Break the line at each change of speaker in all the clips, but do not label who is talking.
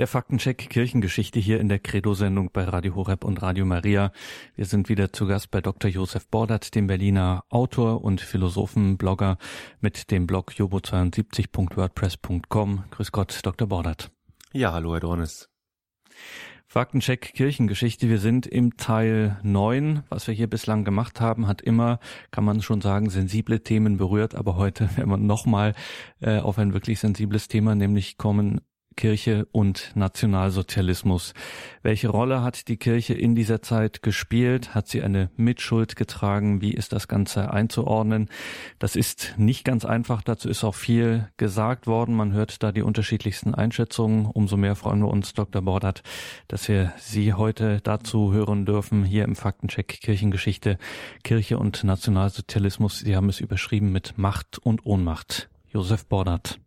Der Faktencheck Kirchengeschichte hier in der Credo-Sendung bei Radio Horeb und Radio Maria. Wir sind wieder zu Gast bei Dr. Josef Bordert, dem Berliner Autor und Philosophenblogger mit dem Blog jobo72.wordpress.com. Grüß Gott, Dr. Bordert.
Ja, hallo, Herr Dornes.
Faktencheck Kirchengeschichte. Wir sind im Teil 9. Was wir hier bislang gemacht haben, hat immer, kann man schon sagen, sensible Themen berührt. Aber heute werden wir nochmal äh, auf ein wirklich sensibles Thema, nämlich kommen Kirche und Nationalsozialismus. Welche Rolle hat die Kirche in dieser Zeit gespielt? Hat sie eine Mitschuld getragen? Wie ist das Ganze einzuordnen? Das ist nicht ganz einfach. Dazu ist auch viel gesagt worden. Man hört da die unterschiedlichsten Einschätzungen. Umso mehr freuen wir uns, Dr. Bordert, dass wir Sie heute dazu hören dürfen, hier im Faktencheck Kirchengeschichte, Kirche und Nationalsozialismus. Sie haben es überschrieben mit Macht und Ohnmacht. Josef Bordert.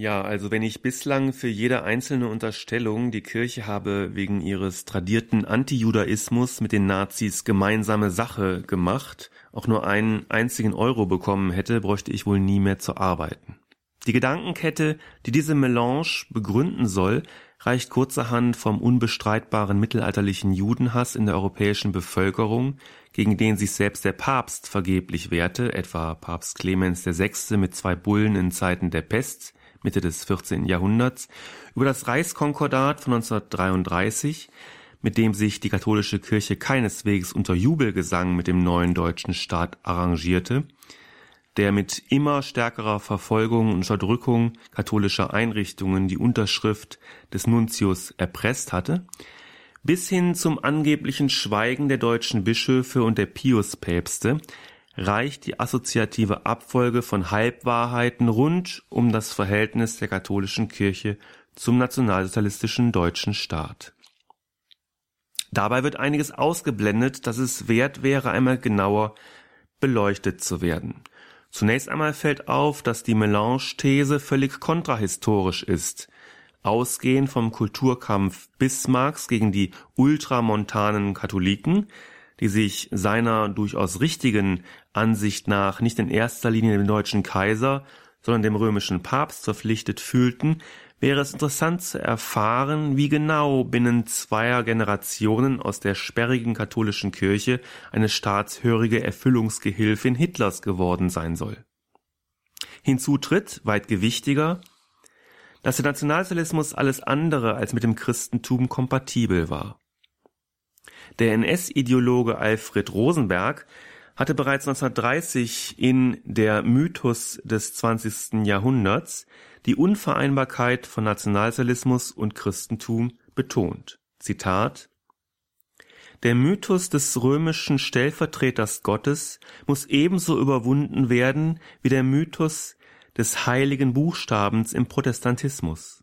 Ja, also wenn ich bislang für jede einzelne Unterstellung, die Kirche habe wegen ihres tradierten Antijudaismus mit den Nazis gemeinsame Sache gemacht, auch nur einen einzigen Euro bekommen hätte, bräuchte ich wohl nie mehr zu arbeiten. Die Gedankenkette, die diese Melange begründen soll, reicht kurzerhand vom unbestreitbaren mittelalterlichen Judenhass in der europäischen Bevölkerung, gegen den sich selbst der Papst vergeblich wehrte, etwa Papst Clemens VI. mit zwei Bullen in Zeiten der Pest, Mitte des 14. Jahrhunderts, über das Reichskonkordat von 1933, mit dem sich die katholische Kirche keineswegs unter Jubelgesang mit dem neuen deutschen Staat arrangierte, der mit immer stärkerer Verfolgung und Unterdrückung katholischer Einrichtungen die Unterschrift des Nuntius erpresst hatte, bis hin zum angeblichen Schweigen der deutschen Bischöfe und der Piuspäpste, reicht die assoziative Abfolge von Halbwahrheiten rund um das Verhältnis der katholischen Kirche zum nationalsozialistischen deutschen Staat. Dabei wird einiges ausgeblendet, dass es wert wäre, einmal genauer beleuchtet zu werden. Zunächst einmal fällt auf, dass die Melange-These völlig kontrahistorisch ist. Ausgehend vom Kulturkampf Bismarcks gegen die ultramontanen Katholiken, die sich seiner durchaus richtigen Ansicht nach nicht in erster Linie dem deutschen Kaiser, sondern dem römischen Papst verpflichtet fühlten, wäre es interessant zu erfahren, wie genau binnen zweier Generationen aus der sperrigen katholischen Kirche eine staatshörige Erfüllungsgehilfin Hitlers geworden sein soll. Hinzu tritt, weit gewichtiger, dass der Nationalsozialismus alles andere als mit dem Christentum kompatibel war. Der NS-Ideologe Alfred Rosenberg hatte bereits 1930 in Der Mythos des 20. Jahrhunderts die Unvereinbarkeit von Nationalsozialismus und Christentum betont. Zitat Der Mythos des römischen Stellvertreters Gottes muss ebenso überwunden werden wie der Mythos des heiligen Buchstabens im Protestantismus.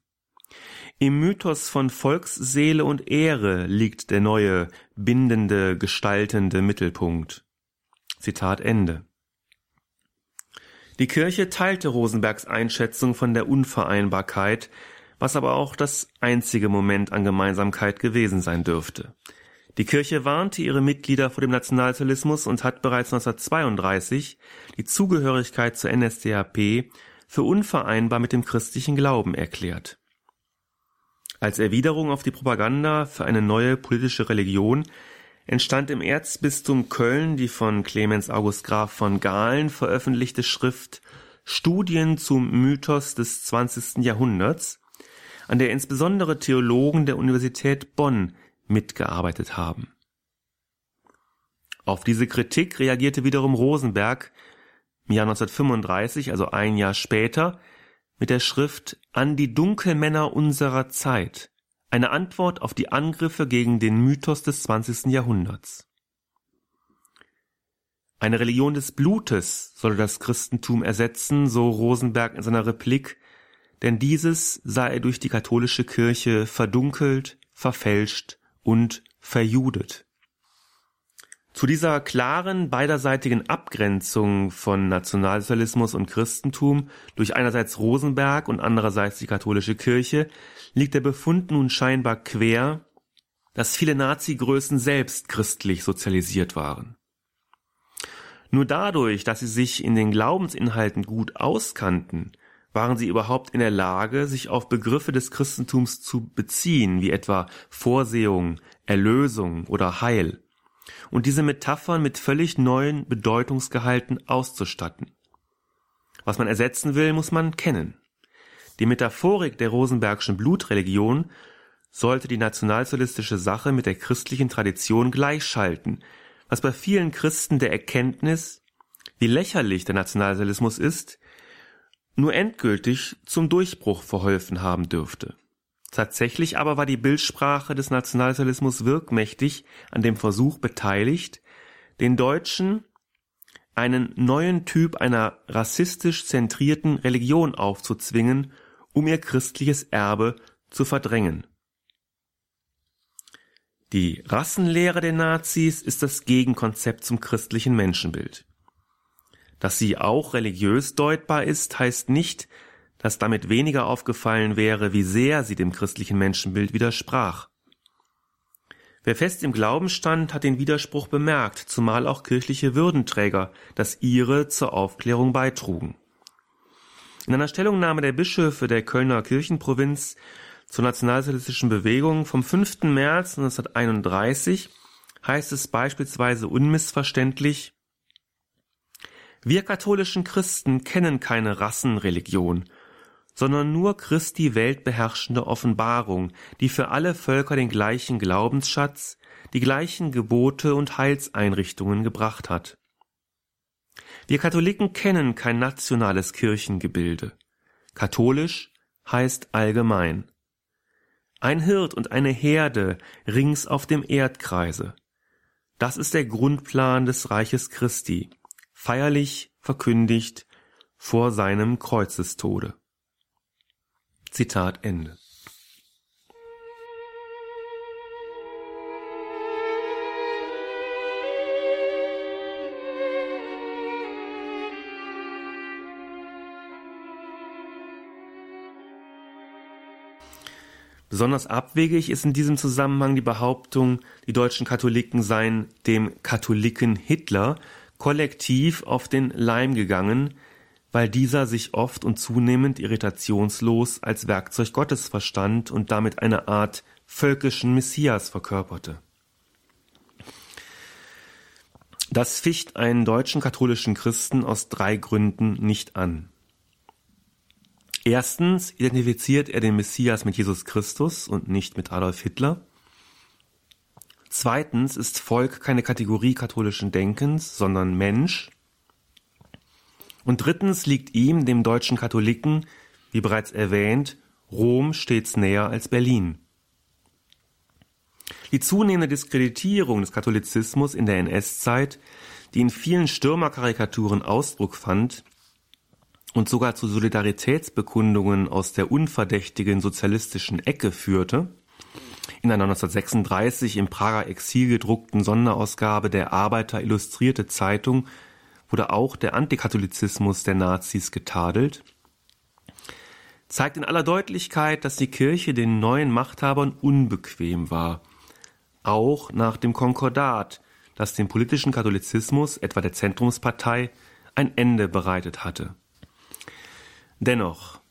Im Mythos von Volksseele und Ehre liegt der neue, bindende, gestaltende Mittelpunkt. Zitat Ende. Die Kirche teilte Rosenbergs Einschätzung von der Unvereinbarkeit, was aber auch das einzige Moment an Gemeinsamkeit gewesen sein dürfte. Die Kirche warnte ihre Mitglieder vor dem Nationalsozialismus und hat bereits 1932 die Zugehörigkeit zur NSDAP für unvereinbar mit dem christlichen Glauben erklärt. Als Erwiderung auf die Propaganda für eine neue politische Religion entstand im Erzbistum Köln die von Clemens August Graf von Galen veröffentlichte Schrift Studien zum Mythos des 20. Jahrhunderts, an der insbesondere Theologen der Universität Bonn mitgearbeitet haben. Auf diese Kritik reagierte wiederum Rosenberg im Jahr 1935, also ein Jahr später, mit der Schrift An die Dunkelmänner unserer Zeit, eine Antwort auf die Angriffe gegen den Mythos des 20. Jahrhunderts. Eine Religion des Blutes solle das Christentum ersetzen, so Rosenberg in seiner Replik, denn dieses sei durch die katholische Kirche verdunkelt, verfälscht und verjudet. Zu dieser klaren beiderseitigen Abgrenzung von Nationalsozialismus und Christentum durch einerseits Rosenberg und andererseits die katholische Kirche liegt der Befund nun scheinbar quer, dass viele Nazi-Größen selbst christlich sozialisiert waren. Nur dadurch, dass sie sich in den Glaubensinhalten gut auskannten, waren sie überhaupt in der Lage, sich auf Begriffe des Christentums zu beziehen, wie etwa Vorsehung, Erlösung oder Heil, und diese Metaphern mit völlig neuen Bedeutungsgehalten auszustatten. Was man ersetzen will, muss man kennen. Die Metaphorik der Rosenbergschen Blutreligion sollte die nationalsozialistische Sache mit der christlichen Tradition gleichschalten, was bei vielen Christen der Erkenntnis, wie lächerlich der Nationalsozialismus ist, nur endgültig zum Durchbruch verholfen haben dürfte. Tatsächlich aber war die Bildsprache des Nationalsozialismus wirkmächtig an dem Versuch beteiligt, den Deutschen einen neuen Typ einer rassistisch zentrierten Religion aufzuzwingen, um ihr christliches Erbe zu verdrängen. Die Rassenlehre der Nazis ist das Gegenkonzept zum christlichen Menschenbild. Dass sie auch religiös deutbar ist, heißt nicht, dass damit weniger aufgefallen wäre, wie sehr sie dem christlichen Menschenbild widersprach. Wer fest im Glauben stand, hat den Widerspruch bemerkt, zumal auch kirchliche Würdenträger das ihre zur Aufklärung beitrugen. In einer Stellungnahme der Bischöfe der Kölner Kirchenprovinz zur nationalsozialistischen Bewegung vom 5. März 1931 heißt es beispielsweise unmissverständlich Wir katholischen Christen kennen keine Rassenreligion, sondern nur Christi weltbeherrschende Offenbarung, die für alle Völker den gleichen Glaubensschatz, die gleichen Gebote und Heilseinrichtungen gebracht hat. Wir Katholiken kennen kein nationales Kirchengebilde. Katholisch heißt allgemein. Ein Hirt und eine Herde rings auf dem Erdkreise. Das ist der Grundplan des Reiches Christi, feierlich verkündigt vor seinem Kreuzestode. Zitat Ende. Besonders abwegig ist in diesem Zusammenhang die Behauptung, die deutschen Katholiken seien dem Katholiken Hitler kollektiv auf den Leim gegangen, weil dieser sich oft und zunehmend irritationslos als Werkzeug Gottes verstand und damit eine Art völkischen Messias verkörperte. Das ficht einen deutschen katholischen Christen aus drei Gründen nicht an. Erstens identifiziert er den Messias mit Jesus Christus und nicht mit Adolf Hitler. Zweitens ist Volk keine Kategorie katholischen Denkens, sondern Mensch. Und drittens liegt ihm, dem deutschen Katholiken, wie bereits erwähnt, Rom stets näher als Berlin. Die zunehmende Diskreditierung des Katholizismus in der NS-Zeit, die in vielen Stürmerkarikaturen Ausdruck fand und sogar zu Solidaritätsbekundungen aus der unverdächtigen sozialistischen Ecke führte, in einer 1936 im Prager Exil gedruckten Sonderausgabe der Arbeiter Illustrierte Zeitung wurde auch der Antikatholizismus der Nazis getadelt, zeigt in aller Deutlichkeit, dass die Kirche den neuen Machthabern unbequem war, auch nach dem Konkordat, das dem politischen Katholizismus, etwa der Zentrumspartei, ein Ende bereitet hatte. Dennoch,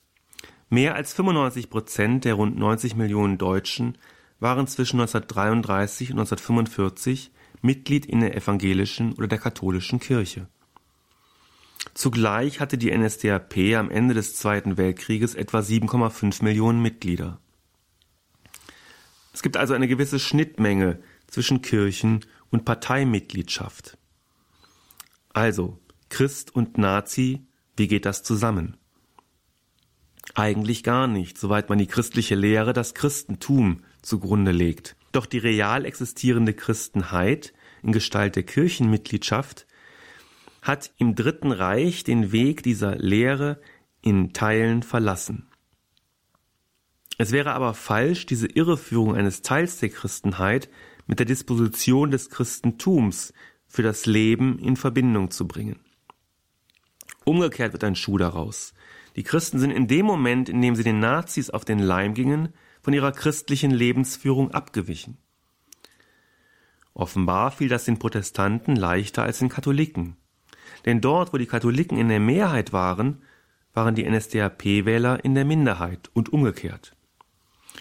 mehr als 95 Prozent der rund 90 Millionen Deutschen waren zwischen 1933 und 1945 Mitglied in der evangelischen oder der katholischen Kirche. Zugleich hatte die NSDAP am Ende des Zweiten Weltkrieges etwa 7,5 Millionen Mitglieder. Es gibt also eine gewisse Schnittmenge zwischen Kirchen und Parteimitgliedschaft. Also, Christ und Nazi, wie geht das zusammen? Eigentlich gar nicht, soweit man die christliche Lehre, das Christentum, zugrunde legt. Doch die real existierende Christenheit in Gestalt der Kirchenmitgliedschaft hat im Dritten Reich den Weg dieser Lehre in Teilen verlassen. Es wäre aber falsch, diese Irreführung eines Teils der Christenheit mit der Disposition des Christentums für das Leben in Verbindung zu bringen. Umgekehrt wird ein Schuh daraus. Die Christen sind in dem Moment, in dem sie den Nazis auf den Leim gingen, von ihrer christlichen Lebensführung abgewichen. Offenbar fiel das den Protestanten leichter als den Katholiken. Denn dort, wo die Katholiken in der Mehrheit waren, waren die NSDAP-Wähler in der Minderheit und umgekehrt.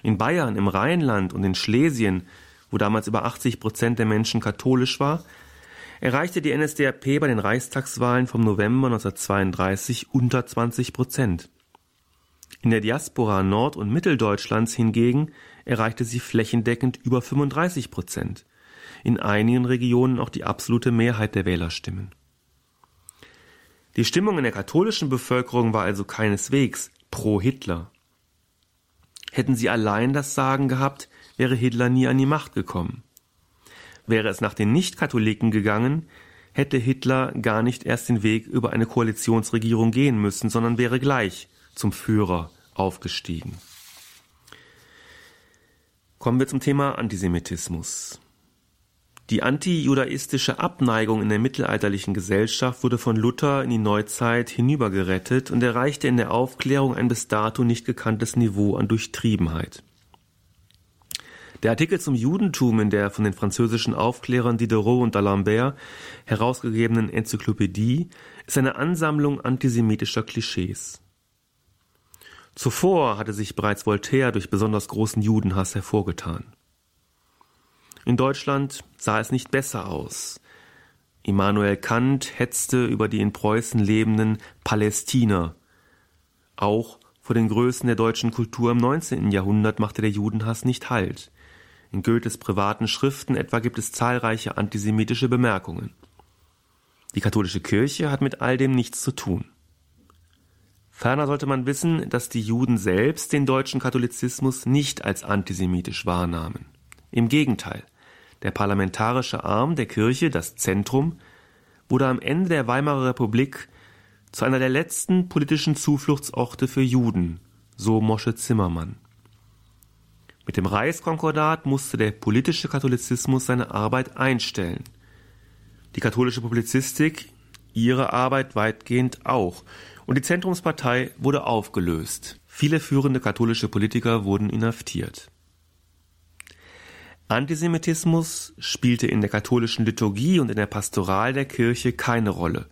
In Bayern, im Rheinland und in Schlesien, wo damals über 80 Prozent der Menschen katholisch war, erreichte die NSDAP bei den Reichstagswahlen vom November 1932 unter 20 Prozent. In der Diaspora Nord- und Mitteldeutschlands hingegen erreichte sie flächendeckend über 35 Prozent, in einigen Regionen auch die absolute Mehrheit der Wählerstimmen. Die Stimmung in der katholischen Bevölkerung war also keineswegs pro Hitler. Hätten sie allein das Sagen gehabt, wäre Hitler nie an die Macht gekommen. Wäre es nach den Nichtkatholiken gegangen, hätte Hitler gar nicht erst den Weg über eine Koalitionsregierung gehen müssen, sondern wäre gleich zum Führer aufgestiegen. Kommen wir zum Thema Antisemitismus. Die antijudaistische Abneigung in der mittelalterlichen Gesellschaft wurde von Luther in die Neuzeit hinübergerettet und erreichte in der Aufklärung ein bis dato nicht gekanntes Niveau an Durchtriebenheit. Der Artikel zum Judentum in der von den französischen Aufklärern Diderot und d'Alembert herausgegebenen Enzyklopädie ist eine Ansammlung antisemitischer Klischees. Zuvor hatte sich bereits Voltaire durch besonders großen Judenhass hervorgetan. In Deutschland sah es nicht besser aus. Immanuel Kant hetzte über die in Preußen lebenden Palästiner. Auch vor den Größen der deutschen Kultur im 19. Jahrhundert machte der Judenhass nicht Halt. In Goethes privaten Schriften etwa gibt es zahlreiche antisemitische Bemerkungen. Die katholische Kirche hat mit all dem nichts zu tun. Ferner sollte man wissen, dass die Juden selbst den deutschen Katholizismus nicht als antisemitisch wahrnahmen. Im Gegenteil, der parlamentarische Arm der Kirche, das Zentrum, wurde am Ende der Weimarer Republik zu einer der letzten politischen Zufluchtsorte für Juden, so Mosche Zimmermann. Mit dem Reichskonkordat musste der politische Katholizismus seine Arbeit einstellen. Die katholische Publizistik ihre Arbeit weitgehend auch, und die Zentrumspartei wurde aufgelöst. Viele führende katholische Politiker wurden inhaftiert. Antisemitismus spielte in der katholischen Liturgie und in der Pastoral der Kirche keine Rolle.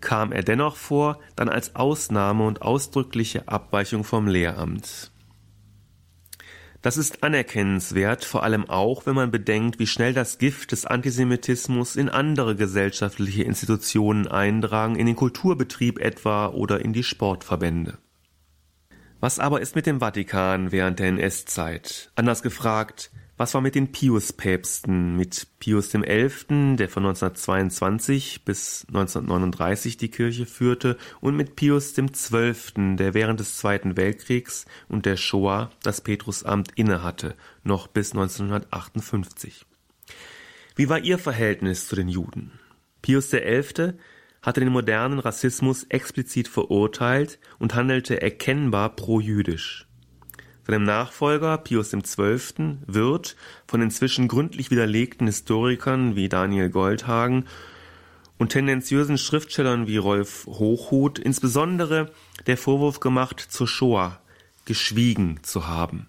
Kam er dennoch vor, dann als Ausnahme und ausdrückliche Abweichung vom Lehramt. Das ist anerkennenswert, vor allem auch, wenn man bedenkt, wie schnell das Gift des Antisemitismus in andere gesellschaftliche Institutionen eindrang, in den Kulturbetrieb etwa oder in die Sportverbände. Was aber ist mit dem Vatikan während der NS-Zeit? Anders gefragt, was war mit den Pius-Päpsten, mit Pius XI., der von 1922 bis 1939 die Kirche führte, und mit Pius XII., der während des Zweiten Weltkriegs und der Shoah das Petrusamt innehatte, noch bis 1958? Wie war ihr Verhältnis zu den Juden? Pius XI. hatte den modernen Rassismus explizit verurteilt und handelte erkennbar pro-jüdisch. Seinem Nachfolger Pius XII. wird von inzwischen gründlich widerlegten Historikern wie Daniel Goldhagen und tendenziösen Schriftstellern wie Rolf Hochhuth insbesondere der Vorwurf gemacht, zur Shoah geschwiegen zu haben.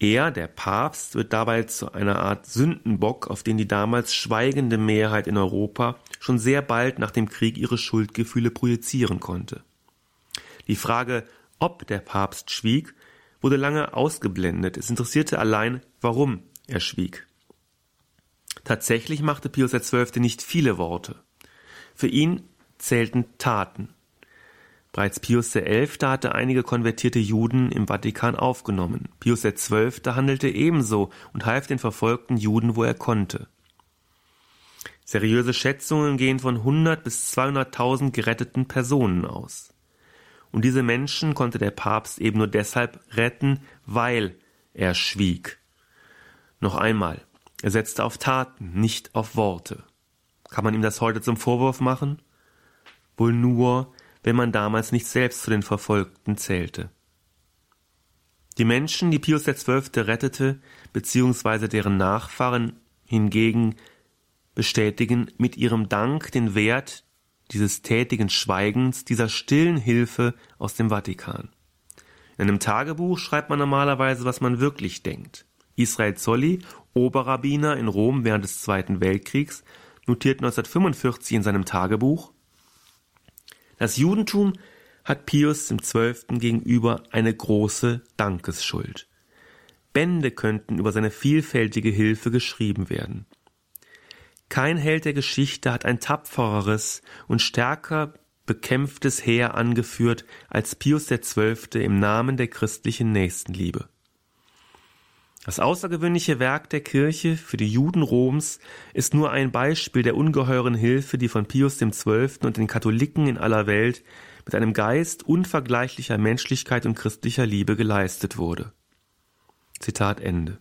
Er, der Papst, wird dabei zu einer Art Sündenbock, auf den die damals schweigende Mehrheit in Europa schon sehr bald nach dem Krieg ihre Schuldgefühle projizieren konnte. Die Frage, ob der Papst schwieg, wurde lange ausgeblendet. Es interessierte allein, warum er schwieg. Tatsächlich machte Pius XII. nicht viele Worte. Für ihn zählten Taten. Bereits Pius XI. hatte einige konvertierte Juden im Vatikan aufgenommen. Pius XII. handelte ebenso und half den verfolgten Juden, wo er konnte. Seriöse Schätzungen gehen von 100 bis 200.000 geretteten Personen aus. Und diese Menschen konnte der Papst eben nur deshalb retten, weil er schwieg. Noch einmal, er setzte auf Taten, nicht auf Worte. Kann man ihm das heute zum Vorwurf machen? Wohl nur, wenn man damals nicht selbst zu den Verfolgten zählte. Die Menschen, die Pius XII. rettete, beziehungsweise deren Nachfahren hingegen bestätigen mit ihrem Dank den Wert dieses tätigen Schweigens, dieser stillen Hilfe aus dem Vatikan. In einem Tagebuch schreibt man normalerweise, was man wirklich denkt. Israel Zolli, Oberrabbiner in Rom während des Zweiten Weltkriegs, notiert 1945 in seinem Tagebuch Das Judentum hat Pius XII. gegenüber eine große Dankesschuld. Bände könnten über seine vielfältige Hilfe geschrieben werden. Kein Held der Geschichte hat ein tapfereres und stärker bekämpftes Heer angeführt als Pius XII. im Namen der christlichen Nächstenliebe. Das außergewöhnliche Werk der Kirche für die Juden Roms ist nur ein Beispiel der ungeheuren Hilfe, die von Pius XII. und den Katholiken in aller Welt mit einem Geist unvergleichlicher Menschlichkeit und christlicher Liebe geleistet wurde. Zitat Ende.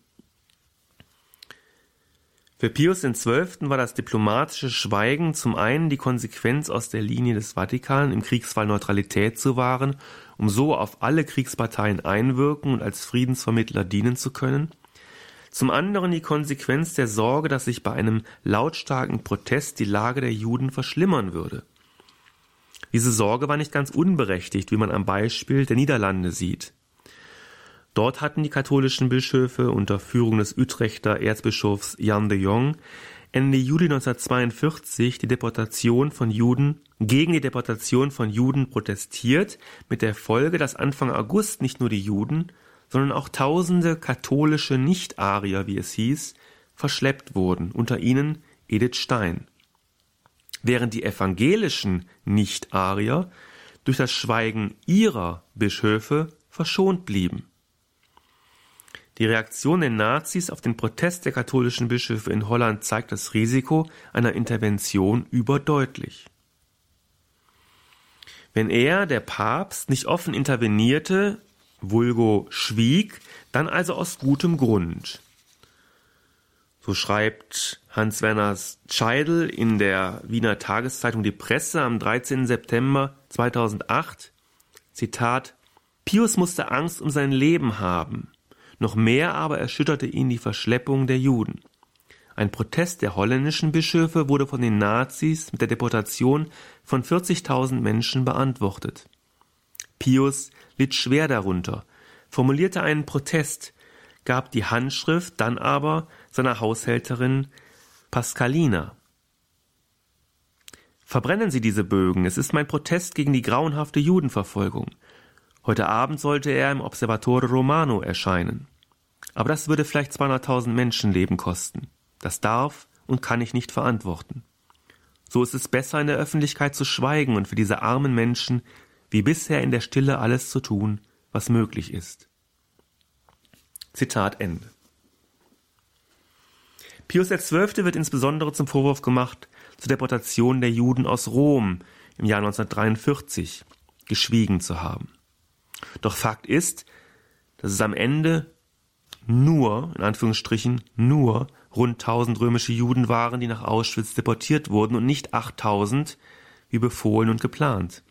Für Pius XII. war das diplomatische Schweigen zum einen die Konsequenz aus der Linie des Vatikan, im Kriegsfall Neutralität zu wahren, um so auf alle Kriegsparteien einwirken und als Friedensvermittler dienen zu können, zum anderen die Konsequenz der Sorge, dass sich bei einem lautstarken Protest die Lage der Juden verschlimmern würde. Diese Sorge war nicht ganz unberechtigt, wie man am Beispiel der Niederlande sieht. Dort hatten die katholischen Bischöfe unter Führung des Utrechter Erzbischofs Jan de Jong Ende Juli 1942 die Deportation von Juden gegen die Deportation von Juden protestiert, mit der Folge, dass Anfang August nicht nur die Juden, sondern auch tausende katholische Nicht-Arier, wie es hieß, verschleppt wurden, unter ihnen Edith Stein. Während die evangelischen Nicht-Arier durch das Schweigen ihrer Bischöfe verschont blieben. Die Reaktion der Nazis auf den Protest der katholischen Bischöfe in Holland zeigt das Risiko einer Intervention überdeutlich. Wenn er, der Papst, nicht offen intervenierte, vulgo schwieg, dann also aus gutem Grund. So schreibt Hans-Werner Scheidel in der Wiener Tageszeitung Die Presse am 13. September 2008, Zitat, Pius musste Angst um sein Leben haben. Noch mehr aber erschütterte ihn die Verschleppung der Juden. Ein Protest der holländischen Bischöfe wurde von den Nazis mit der Deportation von 40.000 Menschen beantwortet. Pius litt schwer darunter, formulierte einen Protest, gab die Handschrift dann aber seiner Haushälterin Pascalina. Verbrennen Sie diese Bögen, es ist mein Protest gegen die grauenhafte Judenverfolgung. Heute Abend sollte er im Observatore Romano erscheinen. Aber das würde vielleicht 200.000 Menschenleben kosten. Das darf und kann ich nicht verantworten. So ist es besser, in der Öffentlichkeit zu schweigen und für diese armen Menschen wie bisher in der Stille alles zu tun, was möglich ist. Zitat Ende. Pius XII. wird insbesondere zum Vorwurf gemacht, zur Deportation der Juden aus Rom im Jahr 1943 geschwiegen zu haben. Doch Fakt ist, dass es am Ende nur, in Anführungsstrichen, nur rund 1000 römische Juden waren, die nach Auschwitz deportiert wurden und nicht 8000, wie befohlen und geplant.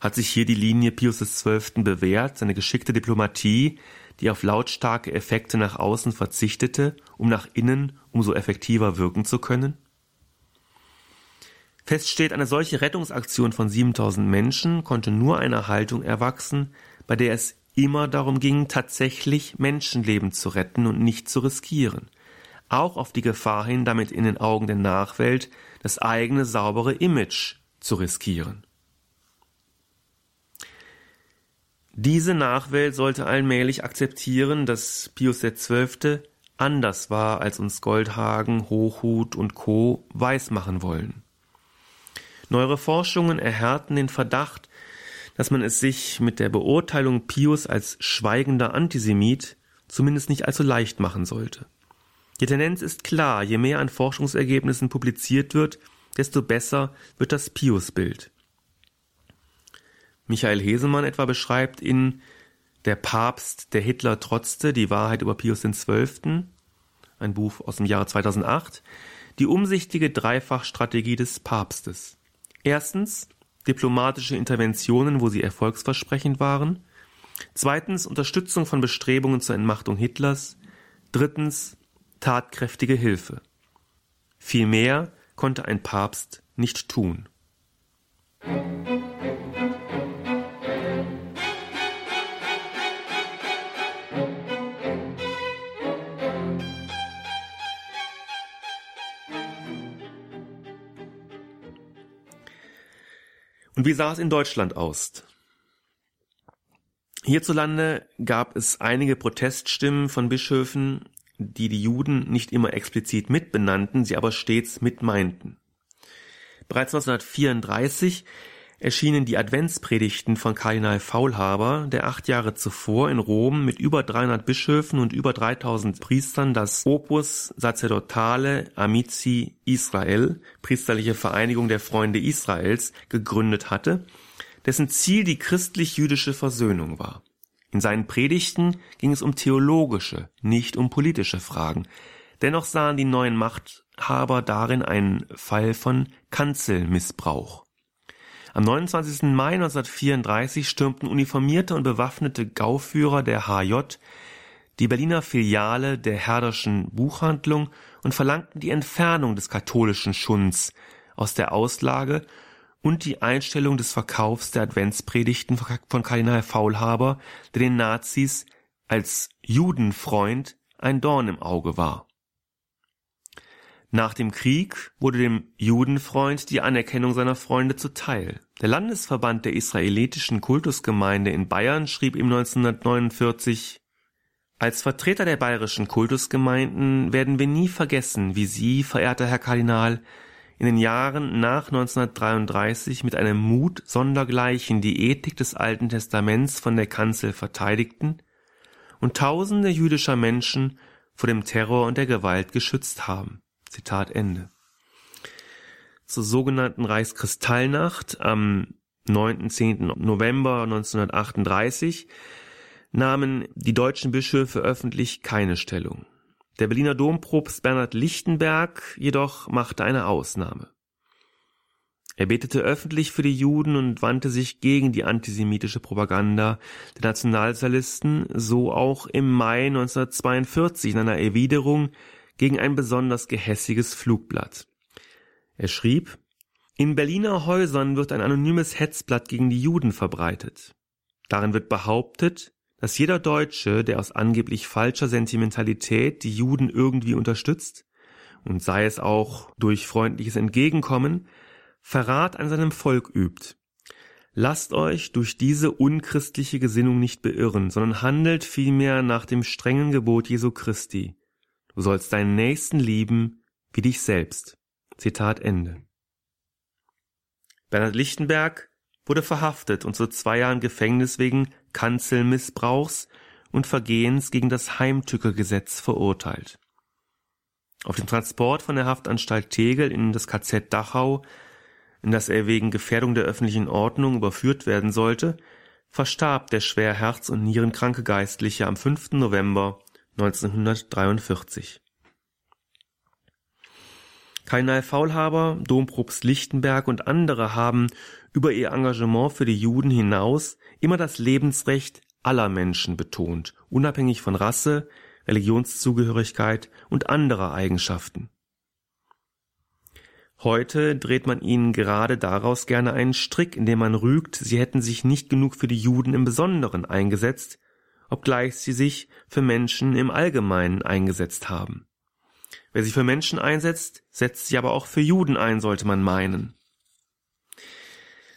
Hat sich hier die Linie Pius XII. bewährt, seine geschickte Diplomatie, die auf lautstarke Effekte nach außen verzichtete, um nach innen umso effektiver wirken zu können? Fest steht, eine solche Rettungsaktion von 7000 Menschen konnte nur einer Haltung erwachsen, bei der es immer darum ging, tatsächlich Menschenleben zu retten und nicht zu riskieren. Auch auf die Gefahr hin, damit in den Augen der Nachwelt das eigene saubere Image zu riskieren. Diese Nachwelt sollte allmählich akzeptieren, dass Pius XII. anders war, als uns Goldhagen, Hochhut und Co. weismachen wollen. Neuere Forschungen erhärten den Verdacht, dass man es sich mit der Beurteilung Pius als schweigender Antisemit zumindest nicht allzu leicht machen sollte. Die Tendenz ist klar, je mehr an Forschungsergebnissen publiziert wird, desto besser wird das Pius-Bild. Michael Hesemann etwa beschreibt in Der Papst, der Hitler trotzte, die Wahrheit über Pius XII., ein Buch aus dem Jahre 2008, die umsichtige Dreifachstrategie des Papstes. Erstens diplomatische Interventionen, wo sie erfolgsversprechend waren. Zweitens Unterstützung von Bestrebungen zur Entmachtung Hitlers. Drittens tatkräftige Hilfe. Viel mehr konnte ein Papst nicht tun. Und wie sah es in Deutschland aus? Hierzulande gab es einige Proteststimmen von Bischöfen, die die Juden nicht immer explizit mitbenannten, sie aber stets mitmeinten. Bereits 1934 erschienen die Adventspredigten von Kardinal Faulhaber, der acht Jahre zuvor in Rom mit über 300 Bischöfen und über 3000 Priestern das Opus Sacerdotale Amici Israel, priesterliche Vereinigung der Freunde Israels, gegründet hatte, dessen Ziel die christlich-jüdische Versöhnung war. In seinen Predigten ging es um theologische, nicht um politische Fragen. Dennoch sahen die neuen Machthaber darin einen Fall von Kanzelmissbrauch. Am 29. Mai 1934 stürmten uniformierte und bewaffnete Gauführer der HJ die Berliner Filiale der Herderschen Buchhandlung und verlangten die Entfernung des katholischen Schunds aus der Auslage und die Einstellung des Verkaufs der Adventspredigten von Kardinal Faulhaber, der den Nazis als Judenfreund ein Dorn im Auge war. Nach dem Krieg wurde dem Judenfreund die Anerkennung seiner Freunde zuteil. Der Landesverband der israelitischen Kultusgemeinde in Bayern schrieb ihm 1949 Als Vertreter der bayerischen Kultusgemeinden werden wir nie vergessen, wie Sie, verehrter Herr Kardinal, in den Jahren nach 1933 mit einem Mut sondergleichen die Ethik des Alten Testaments von der Kanzel verteidigten und tausende jüdischer Menschen vor dem Terror und der Gewalt geschützt haben. Zitat Ende. Zur sogenannten Reichskristallnacht am 9. 10. November 1938 nahmen die deutschen Bischöfe öffentlich keine Stellung. Der Berliner Dompropst Bernhard Lichtenberg jedoch machte eine Ausnahme. Er betete öffentlich für die Juden und wandte sich gegen die antisemitische Propaganda der Nationalsozialisten, so auch im Mai 1942 in einer Erwiderung gegen ein besonders gehässiges Flugblatt. Er schrieb, in Berliner Häusern wird ein anonymes Hetzblatt gegen die Juden verbreitet. Darin wird behauptet, dass jeder Deutsche, der aus angeblich falscher Sentimentalität die Juden irgendwie unterstützt, und sei es auch durch freundliches Entgegenkommen, Verrat an seinem Volk übt. Lasst euch durch diese unchristliche Gesinnung nicht beirren, sondern handelt vielmehr nach dem strengen Gebot Jesu Christi. Du sollst deinen Nächsten lieben wie dich selbst. Zitat Ende. Bernhard Lichtenberg wurde verhaftet und zu zwei Jahren Gefängnis wegen Kanzelmissbrauchs und Vergehens gegen das Heimtückegesetz verurteilt. Auf dem Transport von der Haftanstalt Tegel in das KZ Dachau, in das er wegen Gefährdung der öffentlichen Ordnung überführt werden sollte, verstarb der schwer herz- und nierenkranke Geistliche am 5. November 1943. Kardinal Faulhaber, Dompropst Lichtenberg und andere haben über ihr Engagement für die Juden hinaus immer das Lebensrecht aller Menschen betont, unabhängig von Rasse, Religionszugehörigkeit und anderer Eigenschaften. Heute dreht man ihnen gerade daraus gerne einen Strick, indem man rügt, sie hätten sich nicht genug für die Juden im Besonderen eingesetzt, obgleich sie sich für Menschen im Allgemeinen eingesetzt haben. Wer sich für Menschen einsetzt, setzt sich aber auch für Juden ein, sollte man meinen.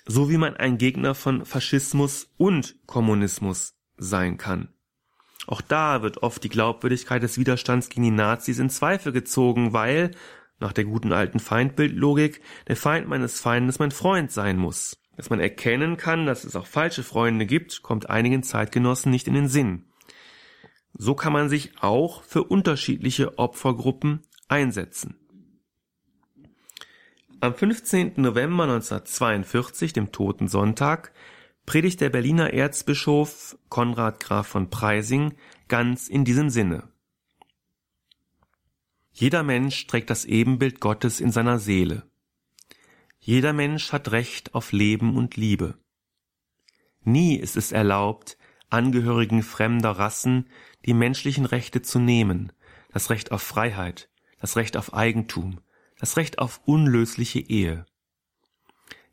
So wie man ein Gegner von Faschismus und Kommunismus sein kann. Auch da wird oft die Glaubwürdigkeit des Widerstands gegen die Nazis in Zweifel gezogen, weil, nach der guten alten Feindbildlogik, der Feind meines Feindes mein Freund sein muss. Dass man erkennen kann, dass es auch falsche Freunde gibt, kommt einigen Zeitgenossen nicht in den Sinn. So kann man sich auch für unterschiedliche Opfergruppen einsetzen. Am 15. November 1942, dem Toten Sonntag, predigt der Berliner Erzbischof Konrad Graf von Preysing ganz in diesem Sinne. Jeder Mensch trägt das Ebenbild Gottes in seiner Seele. Jeder Mensch hat Recht auf Leben und Liebe. Nie ist es erlaubt, Angehörigen fremder Rassen die menschlichen Rechte zu nehmen, das Recht auf Freiheit, das Recht auf Eigentum, das Recht auf unlösliche Ehe.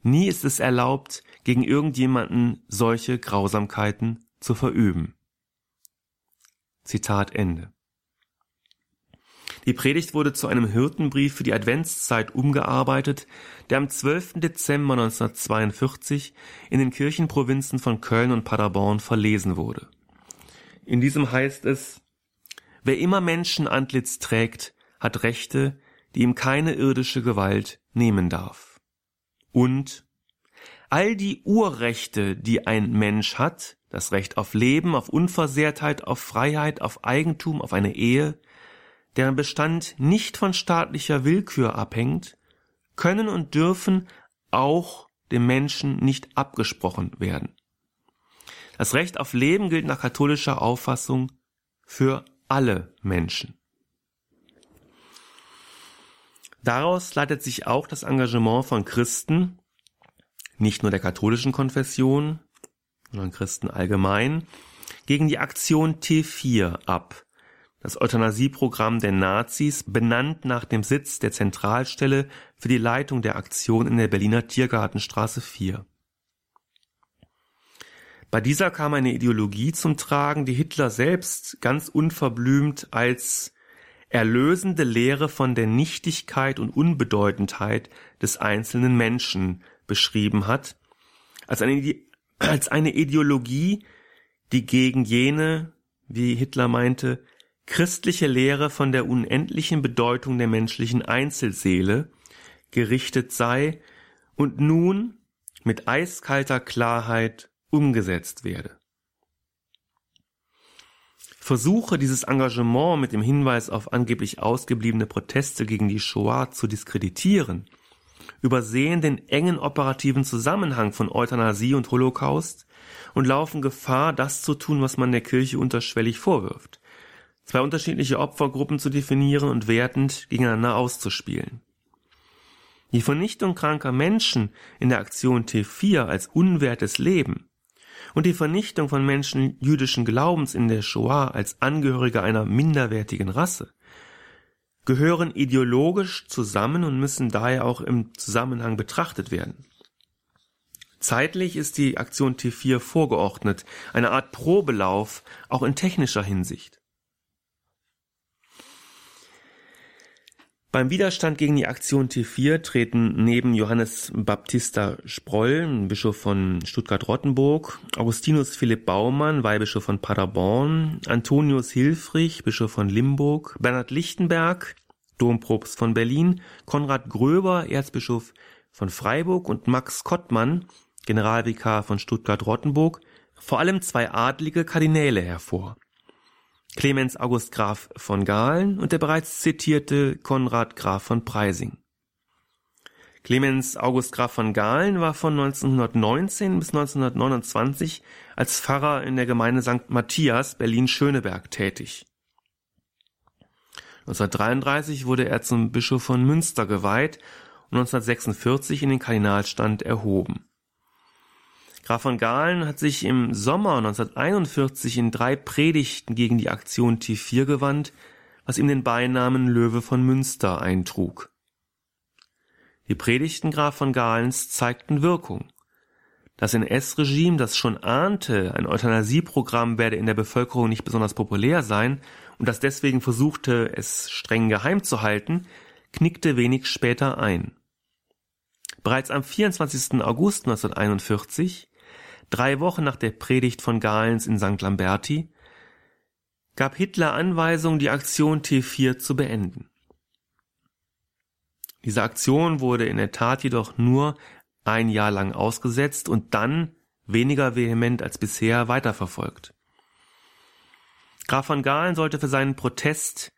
Nie ist es erlaubt, gegen irgendjemanden solche Grausamkeiten zu verüben. Zitat Ende. Die Predigt wurde zu einem Hirtenbrief für die Adventszeit umgearbeitet, der am 12. Dezember 1942 in den Kirchenprovinzen von Köln und Paderborn verlesen wurde. In diesem heißt es, Wer immer Menschenantlitz trägt, hat Rechte, die ihm keine irdische Gewalt nehmen darf. Und all die Urrechte, die ein Mensch hat, das Recht auf Leben, auf Unversehrtheit, auf Freiheit, auf Eigentum, auf eine Ehe, deren Bestand nicht von staatlicher Willkür abhängt, können und dürfen auch dem Menschen nicht abgesprochen werden. Das Recht auf Leben gilt nach katholischer Auffassung für alle Menschen. Daraus leitet sich auch das Engagement von Christen, nicht nur der katholischen Konfession, sondern Christen allgemein, gegen die Aktion T4 ab, das Euthanasieprogramm der Nazis, benannt nach dem Sitz der Zentralstelle für die Leitung der Aktion in der Berliner Tiergartenstraße 4. Bei dieser kam eine Ideologie zum Tragen, die Hitler selbst ganz unverblümt als erlösende Lehre von der Nichtigkeit und Unbedeutendheit des einzelnen Menschen beschrieben hat, als eine, als eine Ideologie, die gegen jene, wie Hitler meinte, christliche Lehre von der unendlichen Bedeutung der menschlichen Einzelseele gerichtet sei und nun mit eiskalter Klarheit umgesetzt werde. Versuche, dieses Engagement mit dem Hinweis auf angeblich ausgebliebene Proteste gegen die Shoah zu diskreditieren, übersehen den engen operativen Zusammenhang von Euthanasie und Holocaust und laufen Gefahr, das zu tun, was man der Kirche unterschwellig vorwirft, zwei unterschiedliche Opfergruppen zu definieren und wertend gegeneinander auszuspielen. Die Vernichtung kranker Menschen in der Aktion T4 als unwertes Leben und die Vernichtung von Menschen jüdischen Glaubens in der Shoah als Angehörige einer minderwertigen Rasse gehören ideologisch zusammen und müssen daher auch im Zusammenhang betrachtet werden. Zeitlich ist die Aktion T4 vorgeordnet, eine Art Probelauf, auch in technischer Hinsicht. Beim Widerstand gegen die Aktion T4 treten neben Johannes Baptista Sproll, Bischof von Stuttgart-Rottenburg, Augustinus Philipp Baumann, Weihbischof von Paderborn, Antonius Hilfrich, Bischof von Limburg, Bernhard Lichtenberg, Dompropst von Berlin, Konrad Gröber, Erzbischof von Freiburg und Max Kottmann, Generalvikar von Stuttgart-Rottenburg, vor allem zwei adlige Kardinäle hervor. Clemens August Graf von Galen und der bereits zitierte Konrad Graf von Preysing. Clemens August Graf von Galen war von 1919 bis 1929 als Pfarrer in der Gemeinde St. Matthias Berlin-Schöneberg tätig. 1933 wurde er zum Bischof von Münster geweiht und 1946 in den Kardinalstand erhoben. Graf von Galen hat sich im Sommer 1941 in drei Predigten gegen die Aktion T4 gewandt, was ihm den Beinamen Löwe von Münster eintrug. Die Predigten Graf von Galens zeigten Wirkung. Das NS-Regime, das schon ahnte, ein Euthanasieprogramm werde in der Bevölkerung nicht besonders populär sein und das deswegen versuchte, es streng geheim zu halten, knickte wenig später ein. Bereits am 24. August 1941 drei Wochen nach der Predigt von Galens in St. Lamberti, gab Hitler Anweisung, die Aktion T4 zu beenden. Diese Aktion wurde in der Tat jedoch nur ein Jahr lang ausgesetzt und dann weniger vehement als bisher weiterverfolgt. Graf von Galen sollte für seinen Protest,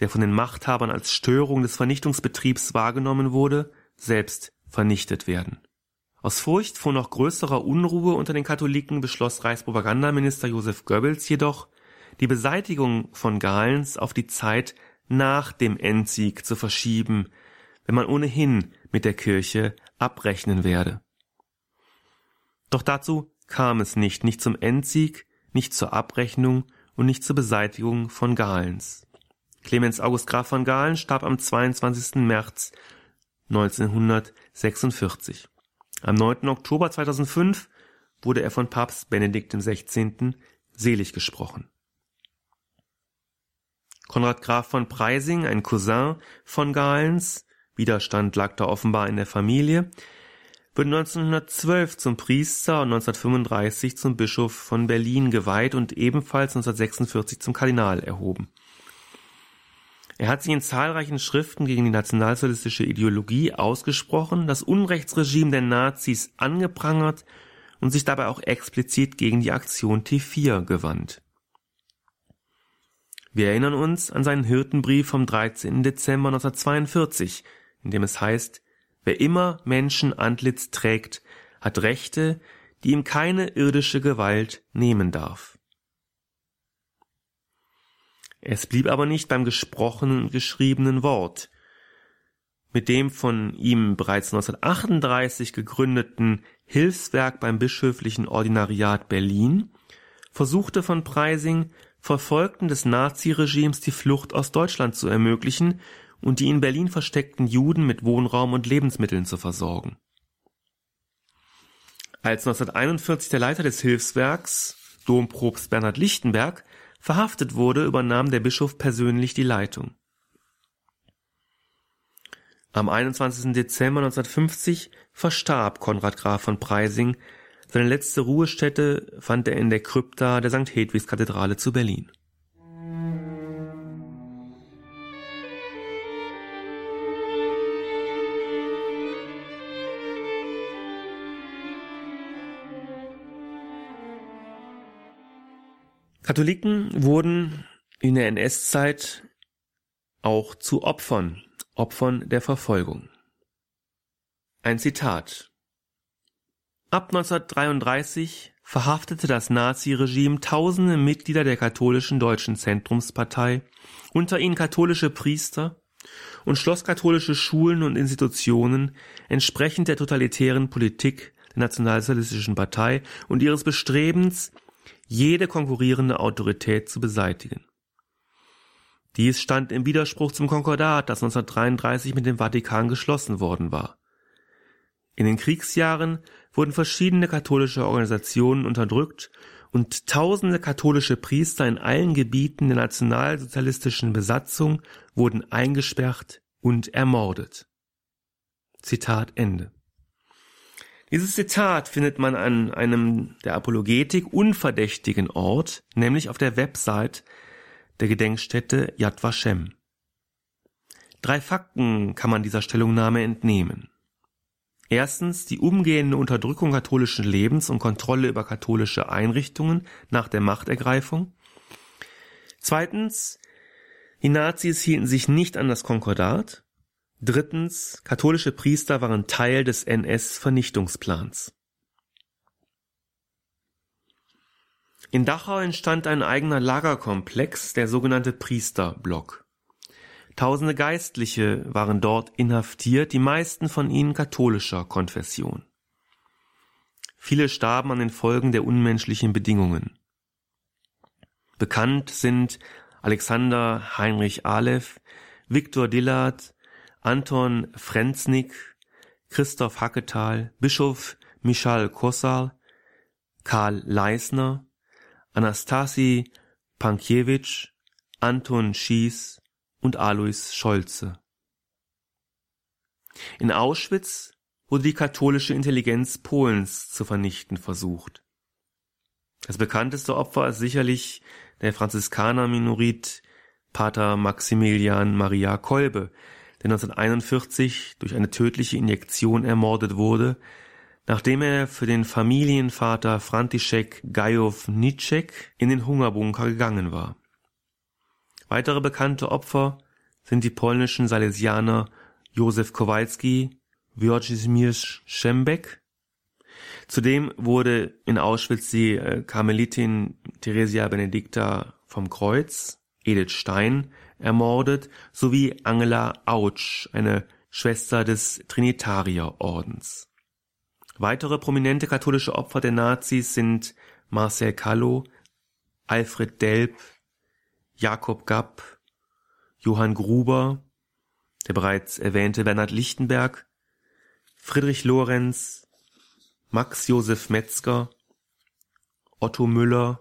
der von den Machthabern als Störung des Vernichtungsbetriebs wahrgenommen wurde, selbst vernichtet werden. Aus Furcht vor noch größerer Unruhe unter den Katholiken beschloss Reichspropagandaminister Joseph Goebbels jedoch, die Beseitigung von Galens auf die Zeit nach dem Endsieg zu verschieben, wenn man ohnehin mit der Kirche abrechnen werde. Doch dazu kam es nicht, nicht zum Endsieg, nicht zur Abrechnung und nicht zur Beseitigung von Galens. Clemens August Graf von Galen starb am 22. März 1946. Am 9. Oktober 2005 wurde er von Papst Benedikt XVI. selig gesprochen. Konrad Graf von Preysing, ein Cousin von Galens, Widerstand lag da offenbar in der Familie, wird 1912 zum Priester und 1935 zum Bischof von Berlin geweiht und ebenfalls 1946 zum Kardinal erhoben. Er hat sich in zahlreichen Schriften gegen die nationalsozialistische Ideologie ausgesprochen, das Unrechtsregime der Nazis angeprangert und sich dabei auch explizit gegen die Aktion T4 gewandt. Wir erinnern uns an seinen Hirtenbrief vom 13. Dezember 1942, in dem es heißt, wer immer Menschenantlitz trägt, hat Rechte, die ihm keine irdische Gewalt nehmen darf. Es blieb aber nicht beim gesprochenen und geschriebenen Wort. Mit dem von ihm bereits 1938 gegründeten Hilfswerk beim bischöflichen Ordinariat Berlin versuchte von Preising Verfolgten des Naziregimes die Flucht aus Deutschland zu ermöglichen und die in Berlin versteckten Juden mit Wohnraum und Lebensmitteln zu versorgen. Als 1941 der Leiter des Hilfswerks, Dompropst Bernhard Lichtenberg, verhaftet wurde, übernahm der Bischof persönlich die Leitung. Am 21. Dezember 1950 verstarb Konrad Graf von Preysing. Seine letzte Ruhestätte fand er in der Krypta der St. Hedwigs Kathedrale zu Berlin. Katholiken wurden in der NS-Zeit auch zu Opfern, Opfern der Verfolgung. Ein Zitat. Ab 1933 verhaftete das Naziregime tausende Mitglieder der katholischen Deutschen Zentrumspartei, unter ihnen katholische Priester, und schloss katholische Schulen und Institutionen entsprechend der totalitären Politik der Nationalsozialistischen Partei und ihres Bestrebens, jede konkurrierende Autorität zu beseitigen. Dies stand im Widerspruch zum Konkordat, das 1933 mit dem Vatikan geschlossen worden war. In den Kriegsjahren wurden verschiedene katholische Organisationen unterdrückt und tausende katholische Priester in allen Gebieten der nationalsozialistischen Besatzung wurden eingesperrt und ermordet. Zitat Ende. Dieses Zitat findet man an einem der Apologetik unverdächtigen Ort, nämlich auf der Website der Gedenkstätte Yad Vashem. Drei Fakten kann man dieser Stellungnahme entnehmen. Erstens die umgehende Unterdrückung katholischen Lebens und Kontrolle über katholische Einrichtungen nach der Machtergreifung. Zweitens, die Nazis hielten sich nicht an das Konkordat. Drittens, katholische Priester waren Teil des NS-Vernichtungsplans. In Dachau entstand ein eigener Lagerkomplex, der sogenannte Priesterblock. Tausende Geistliche waren dort inhaftiert, die meisten von ihnen katholischer Konfession. Viele starben an den Folgen der unmenschlichen Bedingungen. Bekannt sind Alexander Heinrich Aleph, Viktor Dillard, Anton Frenznik, Christoph Hacketal, Bischof Michal Kossal, Karl Leisner, Anastasi Pankiewicz, Anton Schies und Alois Scholze. In Auschwitz wurde die katholische Intelligenz Polens zu vernichten versucht. Das bekannteste Opfer ist sicherlich der Franziskaner-Minorit Pater Maximilian Maria Kolbe, der 1941 durch eine tödliche Injektion ermordet wurde, nachdem er für den Familienvater František Gajowniczek in den Hungerbunker gegangen war. Weitere bekannte Opfer sind die polnischen Salesianer Józef Kowalski, Wojciech Szembek. Zudem wurde in Auschwitz die äh, Karmelitin Theresia Benedicta vom Kreuz, Edith Stein, ermordet, sowie Angela Autsch, eine Schwester des Trinitarier-Ordens. Weitere prominente katholische Opfer der Nazis sind Marcel Callow, Alfred Delp, Jakob Gapp, Johann Gruber, der bereits erwähnte Bernhard Lichtenberg, Friedrich Lorenz, Max Josef Metzger, Otto Müller,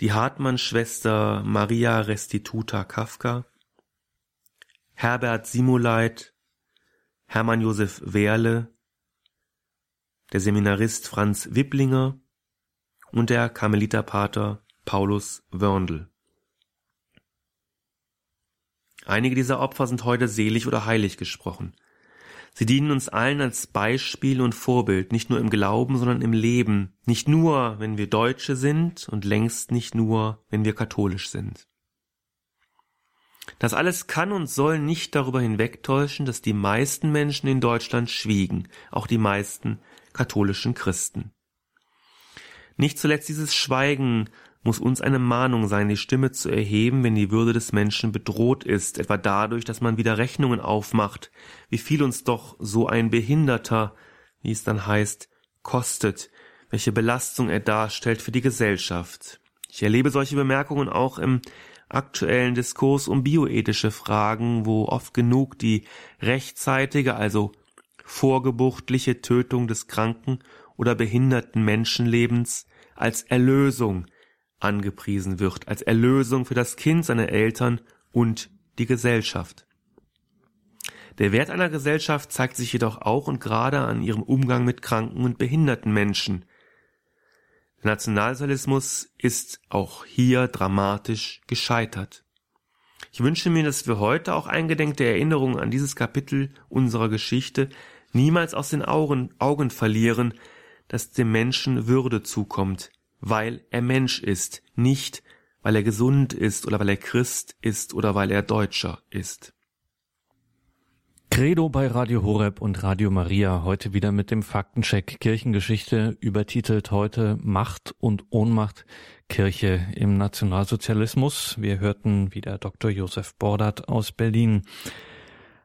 die Hartmann-Schwester Maria Restituta Kafka, Herbert Simuleit, Hermann Josef Wehrle, der Seminarist Franz Wipplinger und der Karmeliterpater Paulus Wörndl. Einige dieser Opfer sind heute selig oder heilig gesprochen. Sie dienen uns allen als Beispiel und Vorbild, nicht nur im Glauben, sondern im Leben, nicht nur, wenn wir Deutsche sind und längst nicht nur, wenn wir katholisch sind. Das alles kann und soll nicht darüber hinwegtäuschen, dass die meisten Menschen in Deutschland schwiegen, auch die meisten katholischen Christen. Nicht zuletzt dieses Schweigen muss uns eine Mahnung sein, die Stimme zu erheben, wenn die Würde des Menschen bedroht ist, etwa dadurch, dass man wieder Rechnungen aufmacht, wie viel uns doch so ein Behinderter, wie es dann heißt, kostet, welche Belastung er darstellt für die Gesellschaft. Ich erlebe solche Bemerkungen auch im aktuellen Diskurs um bioethische Fragen, wo oft genug die rechtzeitige, also vorgebuchtliche Tötung des kranken oder behinderten Menschenlebens als Erlösung angepriesen wird, als Erlösung für das Kind, seine Eltern und die Gesellschaft. Der Wert einer Gesellschaft zeigt sich jedoch auch und gerade an ihrem Umgang mit kranken und behinderten Menschen. Der Nationalsozialismus ist auch hier dramatisch gescheitert. Ich wünsche mir, dass wir heute auch eingedenk der Erinnerung an dieses Kapitel unserer Geschichte niemals aus den Augen, Augen verlieren, dass dem Menschen Würde zukommt, weil er Mensch ist, nicht weil er gesund ist oder weil er Christ ist oder weil er Deutscher ist.
Credo bei Radio Horeb und Radio Maria, heute wieder mit dem Faktencheck Kirchengeschichte, übertitelt heute Macht und Ohnmacht Kirche im Nationalsozialismus. Wir hörten wieder Dr. Josef Bordert aus Berlin.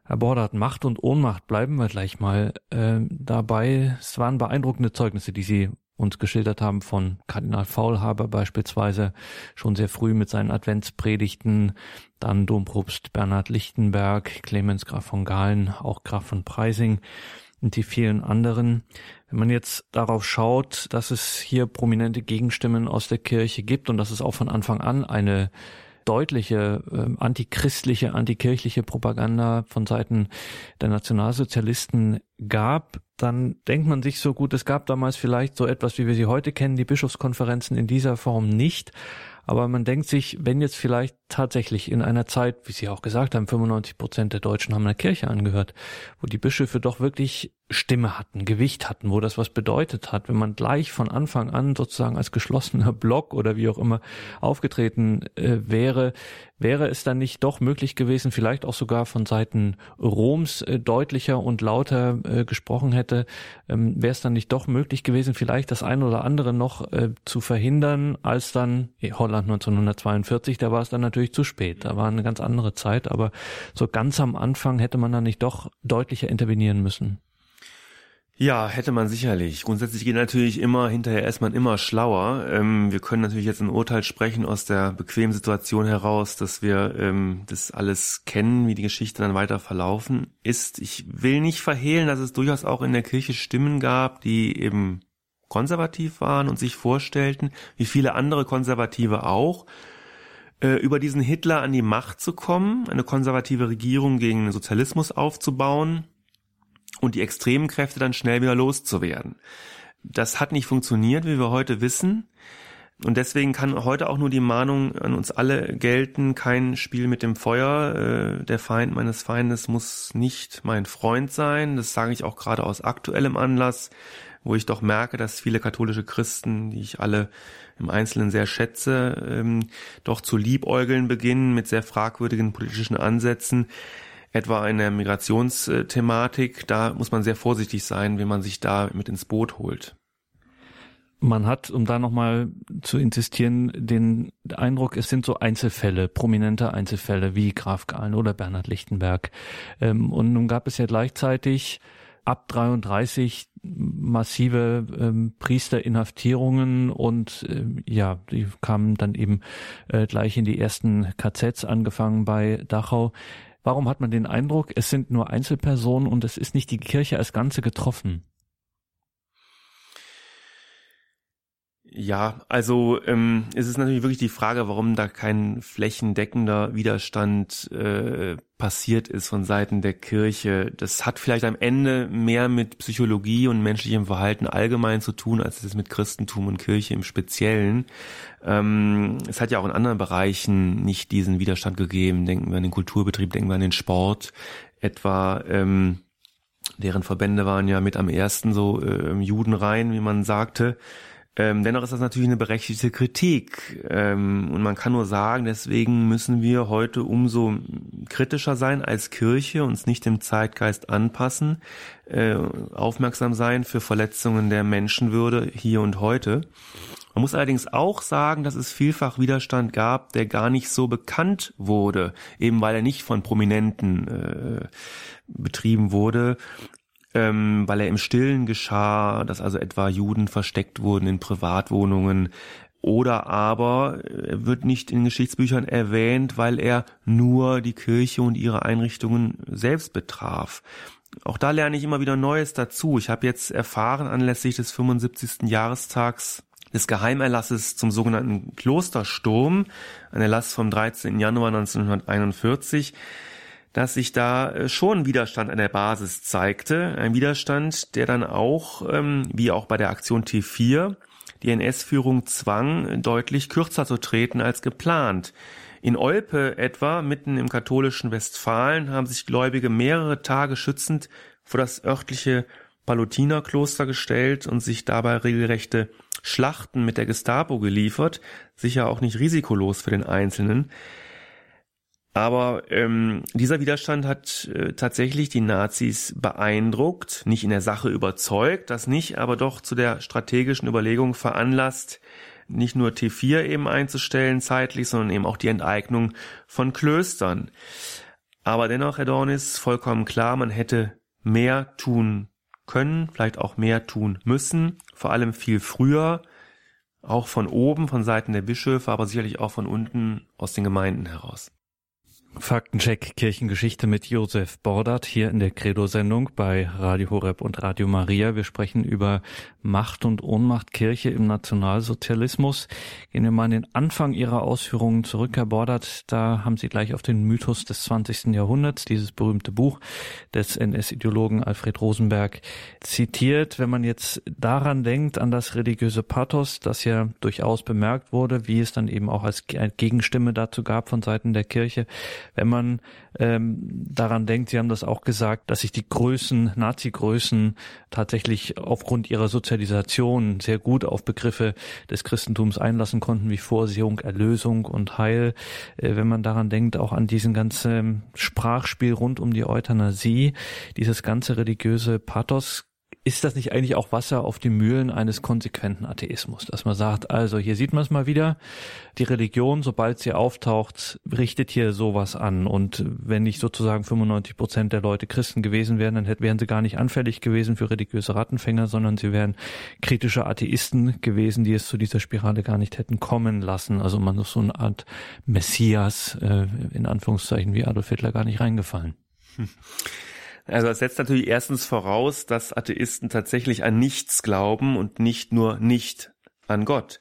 Herr Bordert, Macht und Ohnmacht, bleiben wir gleich mal äh, dabei. Es waren beeindruckende Zeugnisse, die Sie uns geschildert haben von Kardinal Faulhaber beispielsweise schon sehr früh mit seinen Adventspredigten, dann Dompropst Bernhard Lichtenberg, Clemens Graf von Galen, auch Graf von Preising und die vielen anderen. Wenn man jetzt darauf schaut, dass es hier prominente Gegenstimmen aus der Kirche gibt und dass es auch von Anfang an eine deutliche äh, antichristliche, antikirchliche Propaganda von Seiten der Nationalsozialisten gab, dann denkt man sich so gut, es gab damals vielleicht so etwas, wie wir sie heute kennen, die Bischofskonferenzen in dieser Form nicht. Aber man denkt sich, wenn jetzt vielleicht tatsächlich in einer Zeit, wie Sie auch gesagt haben, 95 Prozent der Deutschen haben einer Kirche angehört, wo die Bischöfe doch wirklich Stimme hatten, Gewicht hatten, wo das was bedeutet hat, wenn man gleich von Anfang an sozusagen als geschlossener Block oder wie auch immer aufgetreten äh, wäre, wäre es dann nicht doch möglich gewesen, vielleicht auch sogar von Seiten Roms äh, deutlicher und lauter äh, gesprochen hätte, ähm, wäre es dann nicht doch möglich gewesen, vielleicht das eine oder andere noch äh, zu verhindern, als dann eh, Holland 1942, da war es dann natürlich zu spät, da war eine ganz andere Zeit, aber so ganz am Anfang hätte man dann nicht doch deutlicher intervenieren müssen.
Ja, hätte man sicherlich. Grundsätzlich geht natürlich immer, hinterher ist man immer schlauer. Ähm, wir können natürlich jetzt ein Urteil sprechen aus der bequemen Situation heraus, dass wir ähm, das alles kennen, wie die Geschichte dann weiter verlaufen ist. Ich will nicht verhehlen, dass es durchaus auch in der Kirche Stimmen gab, die eben konservativ waren und sich vorstellten, wie viele andere Konservative auch, äh, über diesen Hitler an die Macht zu kommen, eine konservative Regierung gegen den Sozialismus aufzubauen und die extremen Kräfte dann schnell wieder loszuwerden. Das hat nicht funktioniert, wie wir heute wissen. Und deswegen kann heute auch nur die Mahnung an uns alle gelten, kein Spiel mit dem Feuer. Äh, der Feind meines Feindes muss nicht mein Freund sein. Das sage ich auch gerade aus aktuellem Anlass, wo ich doch merke, dass viele katholische Christen, die ich alle im Einzelnen sehr schätze, ähm, doch zu liebäugeln beginnen mit sehr fragwürdigen politischen Ansätzen etwa in der Migrationsthematik, da muss man sehr vorsichtig sein, wenn man sich da mit ins Boot holt.
Man hat, um da nochmal zu insistieren, den Eindruck, es sind so Einzelfälle, prominente Einzelfälle wie Graf Gahlen oder Bernhard Lichtenberg. Ähm, und nun gab es ja gleichzeitig ab 33 massive ähm, Priesterinhaftierungen und äh, ja, die kamen dann eben äh, gleich in die ersten KZs, angefangen bei Dachau. Warum hat man den Eindruck, es sind nur Einzelpersonen und es ist nicht die Kirche als Ganze getroffen?
Ja, also ähm, es ist natürlich wirklich die Frage, warum da kein flächendeckender Widerstand äh, passiert ist von Seiten der Kirche. Das hat vielleicht am Ende mehr mit Psychologie und menschlichem Verhalten allgemein zu tun, als es mit Christentum und Kirche im Speziellen. Ähm, es hat ja auch in anderen Bereichen nicht diesen Widerstand gegeben. Denken wir an den Kulturbetrieb, denken wir an den Sport etwa. Ähm, deren Verbände waren ja mit am ersten so äh, Judenrein, wie man sagte. Ähm, dennoch ist das natürlich eine berechtigte Kritik. Ähm, und man kann nur sagen, deswegen müssen wir heute umso kritischer sein als Kirche, uns nicht dem Zeitgeist anpassen, äh, aufmerksam sein für Verletzungen der Menschenwürde hier und heute. Man muss allerdings auch sagen, dass es vielfach Widerstand gab, der gar nicht so bekannt wurde, eben weil er nicht von Prominenten äh, betrieben wurde ähm, weil er im Stillen geschah, dass also etwa Juden versteckt wurden in Privatwohnungen, oder aber er wird nicht in Geschichtsbüchern erwähnt, weil er nur die Kirche und ihre Einrichtungen selbst betraf. Auch da lerne ich immer wieder Neues dazu. Ich habe jetzt erfahren anlässlich des 75. Jahrestags des Geheimerlasses zum sogenannten Klostersturm, ein Erlass vom 13. Januar 1941, dass sich da äh, schon Widerstand an der Basis zeigte. Ein Widerstand, der dann auch, ähm, wie auch bei der Aktion T4, die NS-Führung zwang, deutlich kürzer zu treten als geplant. In Olpe etwa, mitten im katholischen Westfalen, haben sich Gläubige mehrere Tage schützend vor das örtliche Palutinerkloster gestellt und sich dabei regelrechte Schlachten mit der Gestapo geliefert, sicher auch nicht risikolos für den Einzelnen. Aber ähm, dieser Widerstand hat äh, tatsächlich die Nazis beeindruckt, nicht in der Sache überzeugt, das nicht, aber doch zu der strategischen Überlegung veranlasst, nicht nur T4 eben einzustellen zeitlich, sondern eben auch die Enteignung von Klöstern. Aber dennoch, Herr Dornis, vollkommen klar, man hätte mehr tun können, vielleicht auch mehr tun müssen, vor allem viel früher, auch von oben, von Seiten der Bischöfe, aber sicherlich auch von unten aus den Gemeinden heraus.
Faktencheck Kirchengeschichte mit Josef Bordert hier in der Credo-Sendung bei Radio Horeb und Radio Maria. Wir sprechen über Macht und Ohnmacht Kirche im Nationalsozialismus. Gehen wir mal an den Anfang Ihrer Ausführungen zurück, Herr Bordert. Da haben Sie gleich auf den Mythos des 20. Jahrhunderts, dieses berühmte Buch des NS-Ideologen Alfred Rosenberg, zitiert. Wenn man jetzt daran denkt, an das religiöse Pathos, das ja durchaus bemerkt wurde, wie es dann eben auch als Gegenstimme dazu gab von Seiten der Kirche, wenn man ähm, daran denkt, Sie haben das auch gesagt, dass sich die Größen, Nazi-Größen tatsächlich aufgrund ihrer Sozialisation sehr gut auf Begriffe des Christentums einlassen konnten, wie Vorsehung, Erlösung und Heil. Äh, wenn man daran denkt, auch an diesen ganzen Sprachspiel rund um die Euthanasie, dieses ganze religiöse Pathos ist das nicht eigentlich auch Wasser auf die Mühlen eines konsequenten Atheismus, dass man sagt, also hier sieht man es mal wieder, die Religion, sobald sie auftaucht, richtet hier sowas an und wenn nicht sozusagen 95 Prozent der Leute Christen gewesen wären, dann wären sie gar nicht anfällig gewesen für religiöse Rattenfänger, sondern sie wären kritische Atheisten gewesen, die es zu dieser Spirale gar nicht hätten kommen lassen. Also man ist so eine Art Messias, äh, in Anführungszeichen, wie Adolf Hitler gar nicht reingefallen. Hm.
Also das setzt natürlich erstens voraus, dass Atheisten tatsächlich an nichts glauben und nicht nur nicht an Gott.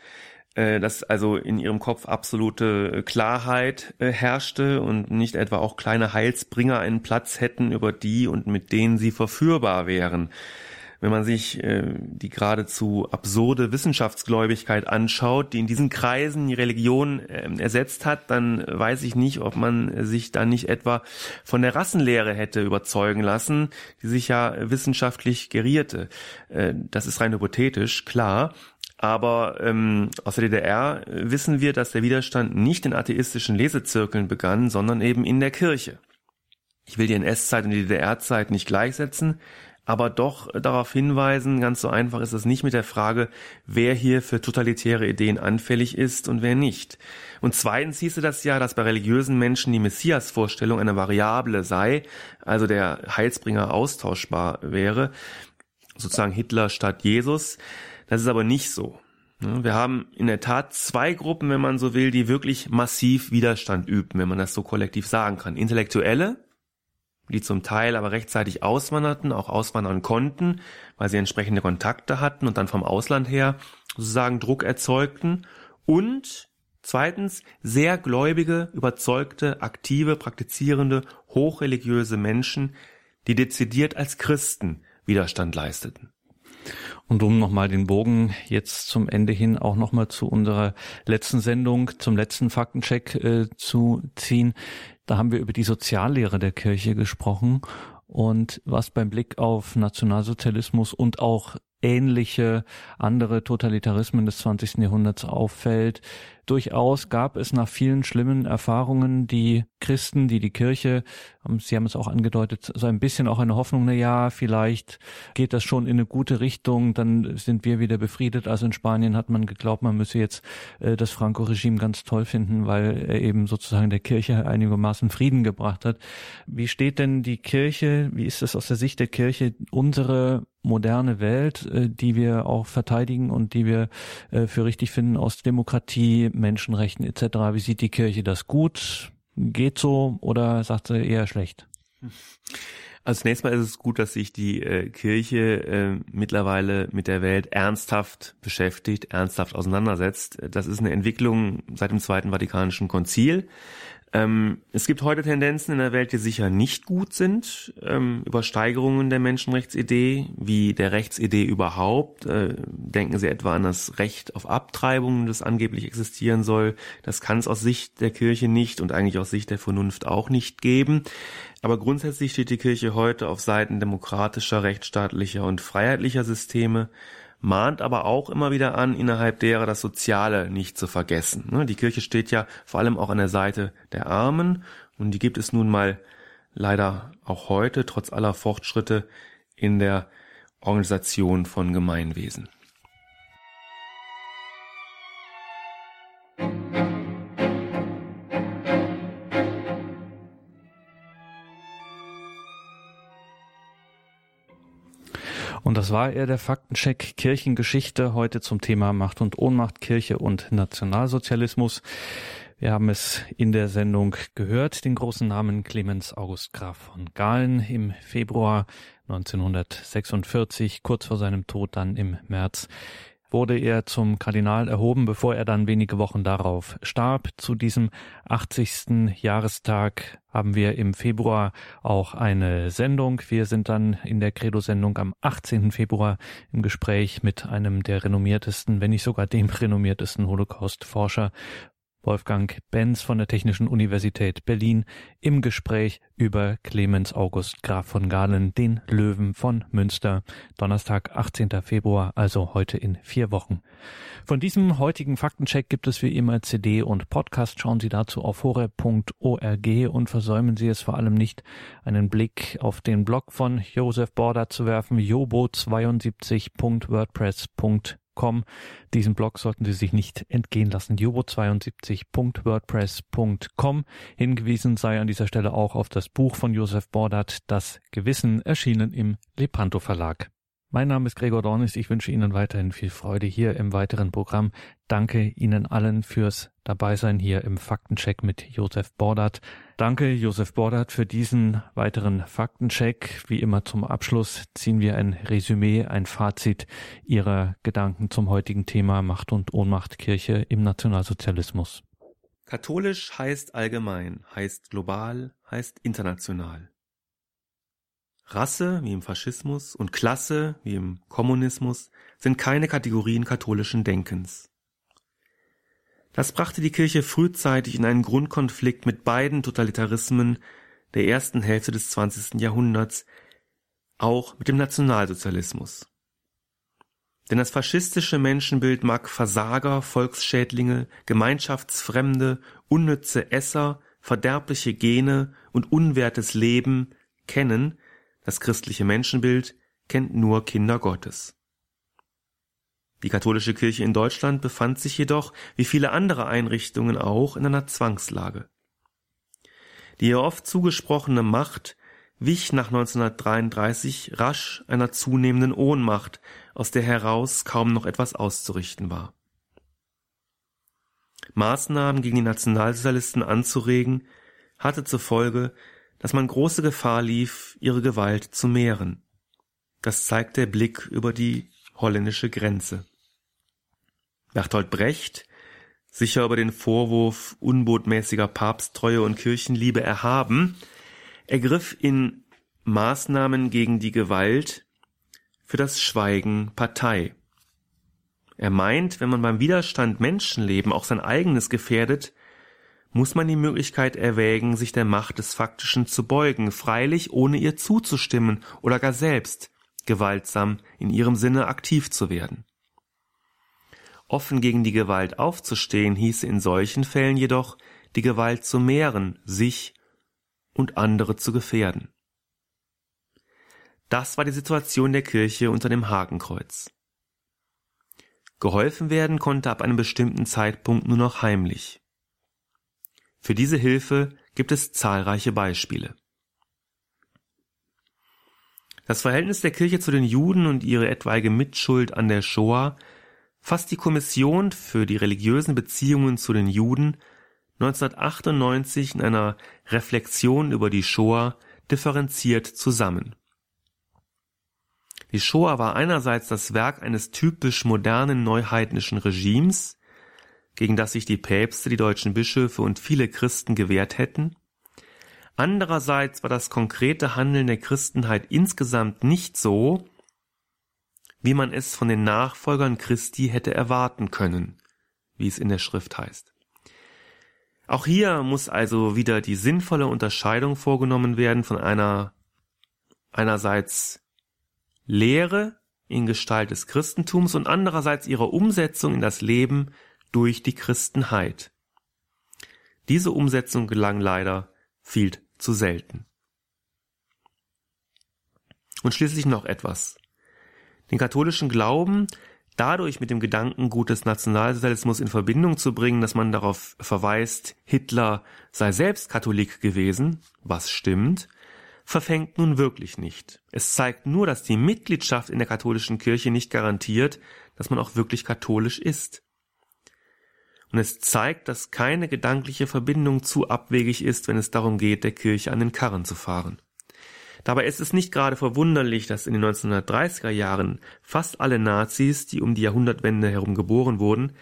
Äh, dass also in ihrem Kopf absolute Klarheit äh, herrschte und nicht etwa auch kleine Heilsbringer einen Platz hätten, über die und mit denen sie verführbar wären wenn man sich äh, die geradezu absurde Wissenschaftsgläubigkeit anschaut, die in diesen Kreisen die Religion äh, ersetzt hat, dann weiß ich nicht, ob man sich dann nicht etwa von der Rassenlehre hätte überzeugen lassen, die sich ja wissenschaftlich gerierte. Äh, das ist rein hypothetisch, klar. Aber ähm, aus der DDR wissen wir, dass der Widerstand nicht in atheistischen Lesezirkeln begann, sondern eben in der Kirche. Ich will die NS-Zeit und die DDR-Zeit nicht gleichsetzen aber doch darauf hinweisen, ganz so einfach ist es nicht mit der Frage, wer hier für totalitäre Ideen anfällig ist und wer nicht. Und zweitens hieße das ja, dass bei religiösen Menschen die Messias-Vorstellung eine Variable sei, also der Heilsbringer austauschbar wäre, sozusagen Hitler statt Jesus. Das ist aber nicht so. Wir haben in der Tat zwei Gruppen, wenn man so will, die wirklich massiv Widerstand üben, wenn man das so kollektiv sagen kann. Intellektuelle, die zum Teil aber rechtzeitig auswanderten, auch auswandern konnten, weil sie entsprechende Kontakte hatten und dann vom Ausland her sozusagen Druck erzeugten und zweitens sehr gläubige, überzeugte, aktive, praktizierende, hochreligiöse Menschen, die dezidiert als Christen Widerstand leisteten.
Und um nochmal den Bogen jetzt zum Ende hin auch nochmal zu unserer letzten Sendung, zum letzten Faktencheck äh, zu ziehen, da haben wir über die Soziallehre der Kirche gesprochen und was beim Blick auf Nationalsozialismus und auch ähnliche andere Totalitarismen des 20. Jahrhunderts auffällt, durchaus gab es nach vielen schlimmen Erfahrungen die Christen, die die Kirche, ähm, Sie haben es auch angedeutet, so ein bisschen auch eine Hoffnung, na ja, vielleicht geht das schon in eine gute Richtung, dann sind wir wieder befriedet. Also in Spanien hat man geglaubt, man müsse jetzt äh, das Franco-Regime ganz toll finden, weil er eben sozusagen der Kirche einigermaßen Frieden gebracht hat. Wie steht denn die Kirche, wie ist es aus der Sicht der Kirche, unsere moderne Welt, äh, die wir auch verteidigen und die wir äh, für richtig finden aus Demokratie, Menschenrechten etc. Wie sieht die Kirche das gut? Geht so oder sagt sie eher schlecht?
Also zunächst mal ist es gut, dass sich die äh, Kirche äh, mittlerweile mit der Welt ernsthaft beschäftigt, ernsthaft auseinandersetzt. Das ist eine Entwicklung seit dem Zweiten Vatikanischen Konzil. Ähm, es gibt heute Tendenzen in der Welt, die sicher nicht gut sind. Ähm, Übersteigerungen der Menschenrechtsidee, wie der Rechtsidee überhaupt. Äh, denken Sie etwa an das Recht auf Abtreibung, das angeblich existieren soll. Das kann es aus Sicht der Kirche nicht und eigentlich aus Sicht der Vernunft auch nicht geben. Aber grundsätzlich steht die Kirche heute auf Seiten demokratischer, rechtsstaatlicher und freiheitlicher Systeme mahnt aber auch immer wieder an, innerhalb derer das Soziale nicht zu vergessen. Ne, die Kirche steht ja vor allem auch an der Seite der Armen und die gibt es nun mal leider auch heute, trotz aller Fortschritte in der Organisation von Gemeinwesen.
Und das war eher der Faktencheck Kirchengeschichte heute zum Thema Macht und Ohnmacht, Kirche und Nationalsozialismus. Wir haben es in der Sendung gehört, den großen Namen Clemens August Graf von Galen im Februar 1946, kurz vor seinem Tod dann im März wurde er zum Kardinal erhoben, bevor er dann wenige Wochen darauf starb. Zu diesem 80. Jahrestag haben wir im Februar auch eine Sendung. Wir sind dann in der Credo-Sendung am 18. Februar im Gespräch mit einem der renommiertesten, wenn nicht sogar dem renommiertesten Holocaust-Forscher Wolfgang Benz von der Technischen Universität Berlin im Gespräch über Clemens August Graf von Galen, den Löwen von Münster. Donnerstag, 18. Februar, also heute in vier Wochen. Von diesem heutigen Faktencheck gibt es wie immer CD und Podcast. Schauen Sie dazu auf hore.org und versäumen Sie es vor allem nicht, einen Blick auf den Blog von Josef Borda zu werfen, jobo72.wordpress.com www.jobo72.com. Diesen Blog sollten Sie sich nicht entgehen lassen. jobo72.wordpress.com. Hingewiesen sei an dieser Stelle auch auf das Buch von Josef Bordat, Das Gewissen, erschienen im Lepanto Verlag. Mein Name ist Gregor Dornis. Ich wünsche Ihnen weiterhin viel Freude hier im weiteren Programm. Danke Ihnen allen fürs Dabeisein hier im Faktencheck mit Josef Bordat. Danke Josef Bordat für diesen weiteren Faktencheck. Wie immer zum Abschluss ziehen wir ein Resümee, ein Fazit Ihrer Gedanken zum heutigen Thema Macht und Ohnmacht Kirche im Nationalsozialismus.
Katholisch heißt allgemein, heißt global, heißt international. Rasse wie im Faschismus und Klasse wie im Kommunismus sind keine Kategorien katholischen Denkens. Das brachte die Kirche frühzeitig in einen Grundkonflikt mit beiden Totalitarismen der ersten Hälfte des 20. Jahrhunderts, auch mit dem Nationalsozialismus. Denn das faschistische Menschenbild mag Versager, Volksschädlinge, Gemeinschaftsfremde, unnütze Esser, verderbliche Gene und unwertes Leben kennen, das christliche Menschenbild kennt nur Kinder Gottes. Die katholische Kirche in Deutschland befand sich jedoch, wie viele andere Einrichtungen auch, in einer Zwangslage. Die ihr oft zugesprochene Macht wich nach 1933 rasch einer zunehmenden Ohnmacht, aus der heraus kaum noch etwas auszurichten war. Maßnahmen gegen die Nationalsozialisten anzuregen, hatte zur Folge, dass man große Gefahr lief, ihre Gewalt zu mehren. Das zeigt der Blick über die holländische Grenze. Bertolt Brecht, sicher über den Vorwurf unbotmäßiger Papsttreue und Kirchenliebe erhaben, ergriff in Maßnahmen gegen die Gewalt für das Schweigen Partei. Er meint, wenn man beim Widerstand Menschenleben auch sein eigenes gefährdet, muss man die Möglichkeit erwägen, sich der Macht des Faktischen zu beugen, freilich ohne ihr zuzustimmen oder gar selbst gewaltsam in ihrem Sinne aktiv zu werden. Offen gegen die Gewalt aufzustehen hieße in solchen Fällen jedoch, die Gewalt zu mehren, sich und andere zu gefährden. Das war die Situation der Kirche unter dem Hakenkreuz. Geholfen werden konnte ab einem bestimmten Zeitpunkt nur noch heimlich. Für diese Hilfe gibt es zahlreiche Beispiele. Das Verhältnis der Kirche zu den Juden und ihre etwaige Mitschuld an der Shoah fasst die Kommission für die religiösen Beziehungen zu den Juden 1998 in einer Reflexion über die Shoah differenziert zusammen. Die Shoah war einerseits das Werk eines typisch modernen neuheidnischen Regimes, gegen das sich die Päpste, die deutschen Bischöfe und viele Christen gewehrt hätten. Andererseits war das konkrete Handeln der Christenheit insgesamt nicht so, wie man es von den Nachfolgern Christi hätte erwarten können, wie es in der Schrift heißt. Auch hier muss also wieder die sinnvolle Unterscheidung vorgenommen werden von einer einerseits Lehre in Gestalt des Christentums und andererseits ihrer Umsetzung in das Leben durch die Christenheit. Diese Umsetzung gelang leider viel zu selten. Und schließlich noch etwas. Den katholischen Glauben dadurch mit dem Gedankengut des Nationalsozialismus in Verbindung zu bringen, dass man darauf verweist, Hitler sei selbst Katholik gewesen, was stimmt, verfängt nun wirklich nicht. Es zeigt nur, dass die Mitgliedschaft in der katholischen Kirche nicht garantiert, dass man auch wirklich katholisch ist. Und es zeigt, dass keine gedankliche Verbindung zu abwegig ist, wenn es darum geht, der Kirche an den Karren zu fahren. Dabei ist es nicht gerade verwunderlich, dass in den 1930er Jahren fast alle Nazis, die um die Jahrhundertwende herum geboren wurden,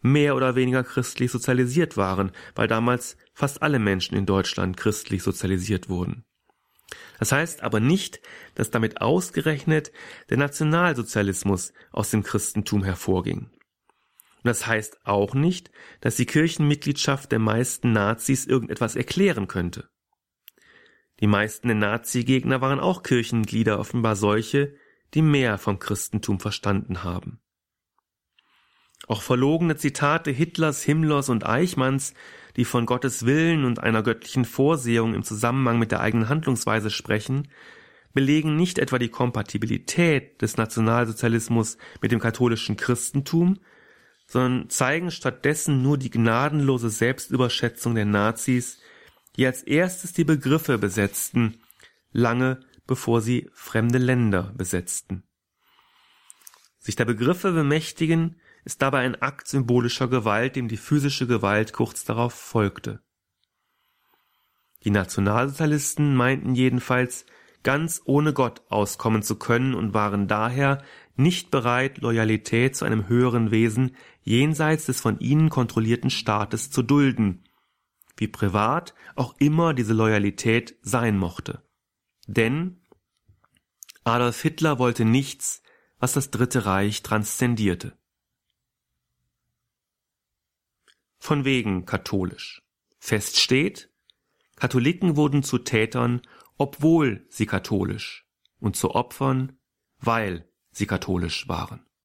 mehr oder weniger christlich sozialisiert waren, weil damals fast alle Menschen in Deutschland christlich sozialisiert wurden. Das heißt aber nicht, dass damit ausgerechnet der Nationalsozialismus aus dem Christentum hervorging. Und das heißt auch nicht, dass die Kirchenmitgliedschaft der meisten Nazis irgendetwas erklären könnte. Die meisten der Nazi-Gegner waren auch Kirchenglieder, offenbar solche, die mehr vom Christentum verstanden haben. Auch verlogene Zitate Hitlers, Himmlers und Eichmanns die von Gottes Willen und einer göttlichen Vorsehung im Zusammenhang mit der eigenen Handlungsweise sprechen, belegen nicht etwa die Kompatibilität des Nationalsozialismus mit dem katholischen Christentum, sondern zeigen stattdessen nur die gnadenlose Selbstüberschätzung der Nazis, die als erstes die Begriffe besetzten, lange bevor sie fremde Länder besetzten. Sich der Begriffe bemächtigen ist dabei ein Akt symbolischer Gewalt, dem die physische Gewalt kurz darauf folgte. Die Nationalsozialisten meinten jedenfalls, ganz ohne Gott auskommen zu können und waren daher nicht bereit, Loyalität zu einem höheren Wesen jenseits des von ihnen kontrollierten Staates zu dulden, wie privat auch immer diese Loyalität sein mochte. Denn Adolf Hitler wollte nichts, was das Dritte Reich transzendierte. von wegen katholisch. Fest steht, Katholiken wurden zu Tätern, obwohl sie katholisch, und zu Opfern, weil sie katholisch waren.